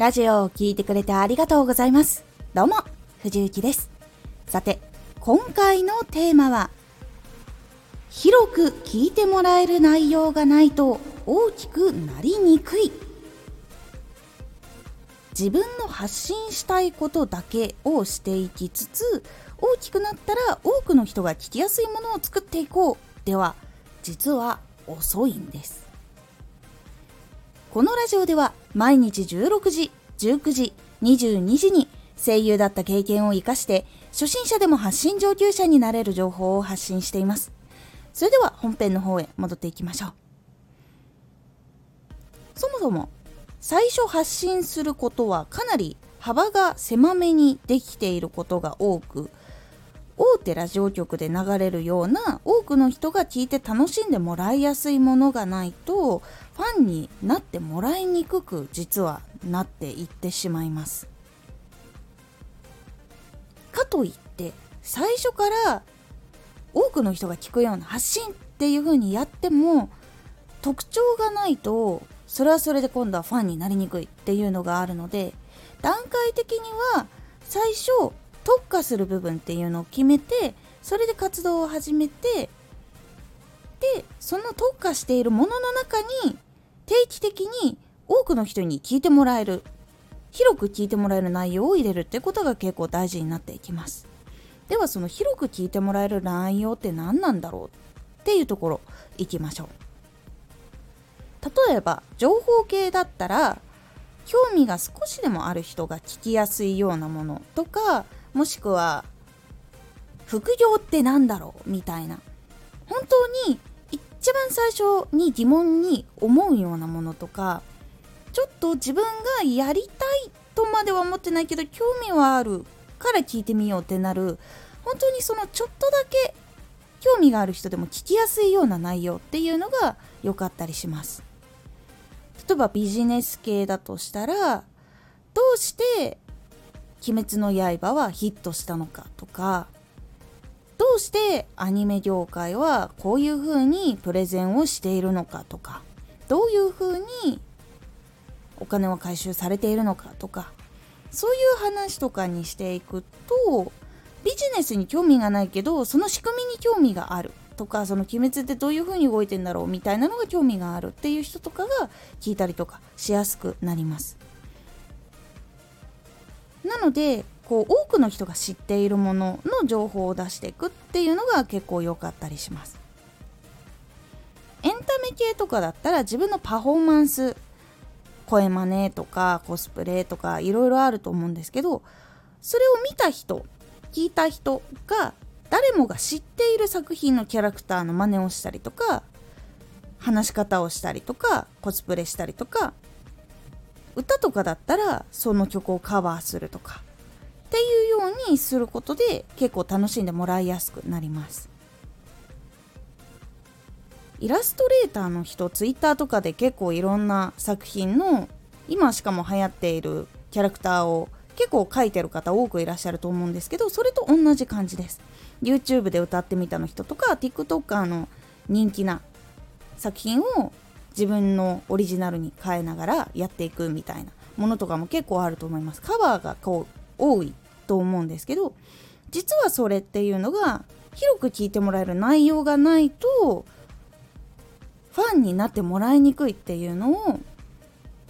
ラジオを聴いてくれてありがとうございます。どうも、藤幸です。さて、今回のテーマは、広く聞いてもらえる内容がないと大きくなりにくい。自分の発信したいことだけをしていきつつ、大きくなったら多くの人が聞きやすいものを作っていこうでは、実は遅いんです。このラジオでは毎日16時、19時、22時に声優だった経験を活かして初心者でも発信上級者になれる情報を発信しています。それでは本編の方へ戻っていきましょう。そもそも最初発信することはかなり幅が狭めにできていることが多く大手ラジオ局で流れるような多くの人が聞いて楽しんでもらいやすいものがないとファンになってもらいにくく実はなっていってしまいます。かといって最初から多くの人が聞くような発信っていう風にやっても特徴がないとそれはそれで今度はファンになりにくいっていうのがあるので段階的には最初特化する部分っていうのを決めてそれで活動を始めてでその特化しているものの中に定期的に多くの人に聞いてもらえる広く聞いてもらえる内容を入れるってことが結構大事になっていきます。ではその広く聞いてもらえる内容って何なんだろうっていうところいきましょう。例えば情報系だったら興味が少しでもある人が聞きやすいようなものとかもしくは副業って何だろうみたいな。本当に一番最初に疑問に思うようなものとかちょっと自分がやりたいとまでは思ってないけど興味はあるから聞いてみようってなる。本当にそのちょっとだけ興味がある人でも聞きやすいような内容っていうのが良かったりします。例えばビジネス系だとしたらどうして鬼滅の刃はヒットしたのかとかどうしてアニメ業界はこういう風にプレゼンをしているのかとかどういう風にお金は回収されているのかとかそういう話とかにしていくとビジネスに興味がないけどその仕組みに興味があるとかその鬼滅ってどういう風に動いてんだろうみたいなのが興味があるっていう人とかが聞いたりとかしやすくなります。なのでこう多くの人が知っているものの情報を出していくっていうのが結構良かったりします。エンタメ系とかだったら自分のパフォーマンス声真似とかコスプレとかいろいろあると思うんですけどそれを見た人聞いた人が誰もが知っている作品のキャラクターの真似をしたりとか話し方をしたりとかコスプレしたりとか歌とかだったらその曲をカバーするとか。っていうようにすることで結構楽しんでもらいやすくなります。イラストレーターの人ツイッターとかで結構いろんな作品の今しかも流行っているキャラクターを結構描いてる方多くいらっしゃると思うんですけどそれと同じ感じです。YouTube で歌ってみたの人とか TikToker の人気な作品を自分のオリジナルに変えながらやっていくみたいなものとかも結構あると思います。カバーがこう多いと思うんですけど実はそれっていうのが広く聞いてもらえる内容がないとファンになってもらいにくいっていうのを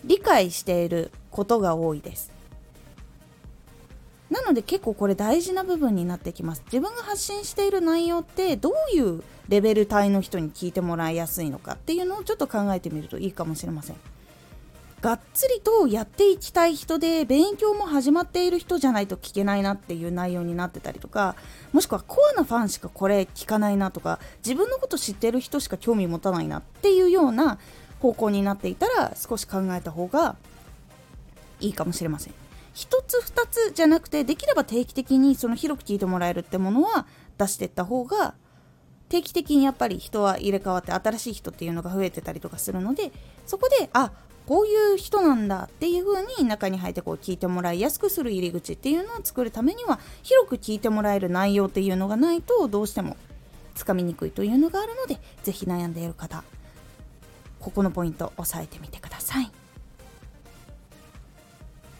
理解していることが多いです。なので結構これ大事な部分になってきます。自分が発信している内容ってどういうレベル帯の人に聞いてもらいやすいのかっていうのをちょっと考えてみるといいかもしれません。がっつりとやっていきたい人で勉強も始まっている人じゃないと聞けないなっていう内容になってたりとかもしくはコアなファンしかこれ聞かないなとか自分のこと知ってる人しか興味持たないなっていうような方向になっていたら少し考えた方がいいかもしれません。1つ2つじゃなくてできれば定期的にその広く聞いてもらえるってものは出していった方が定期的にやっぱり人は入れ替わって新しい人っていうのが増えてたりとかするのでそこであこういう人なんだっていう風に中に入ってこう聞いてもらいやすくする入り口っていうのを作るためには広く聞いてもらえる内容っていうのがないとどうしてもつかみにくいというのがあるので是非悩んでいる方ここのポイント押さえてみてください。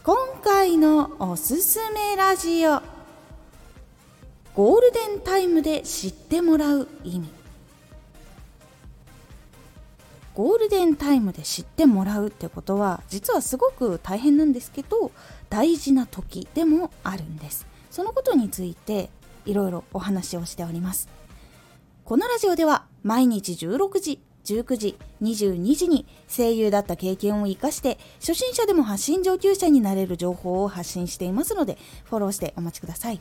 今回のおすすめラジオ。ゴールデンタイムで知ってもらう意味。ゴールデンタイムで知ってもらうってことは実はすごく大変なんですけど大事な時でもあるんです。そのことについていろいろお話をしております。このラジオでは毎日16時19時22時に声優だった経験を生かして初心者でも発信上級者になれる情報を発信していますのでフォローしてお待ちください。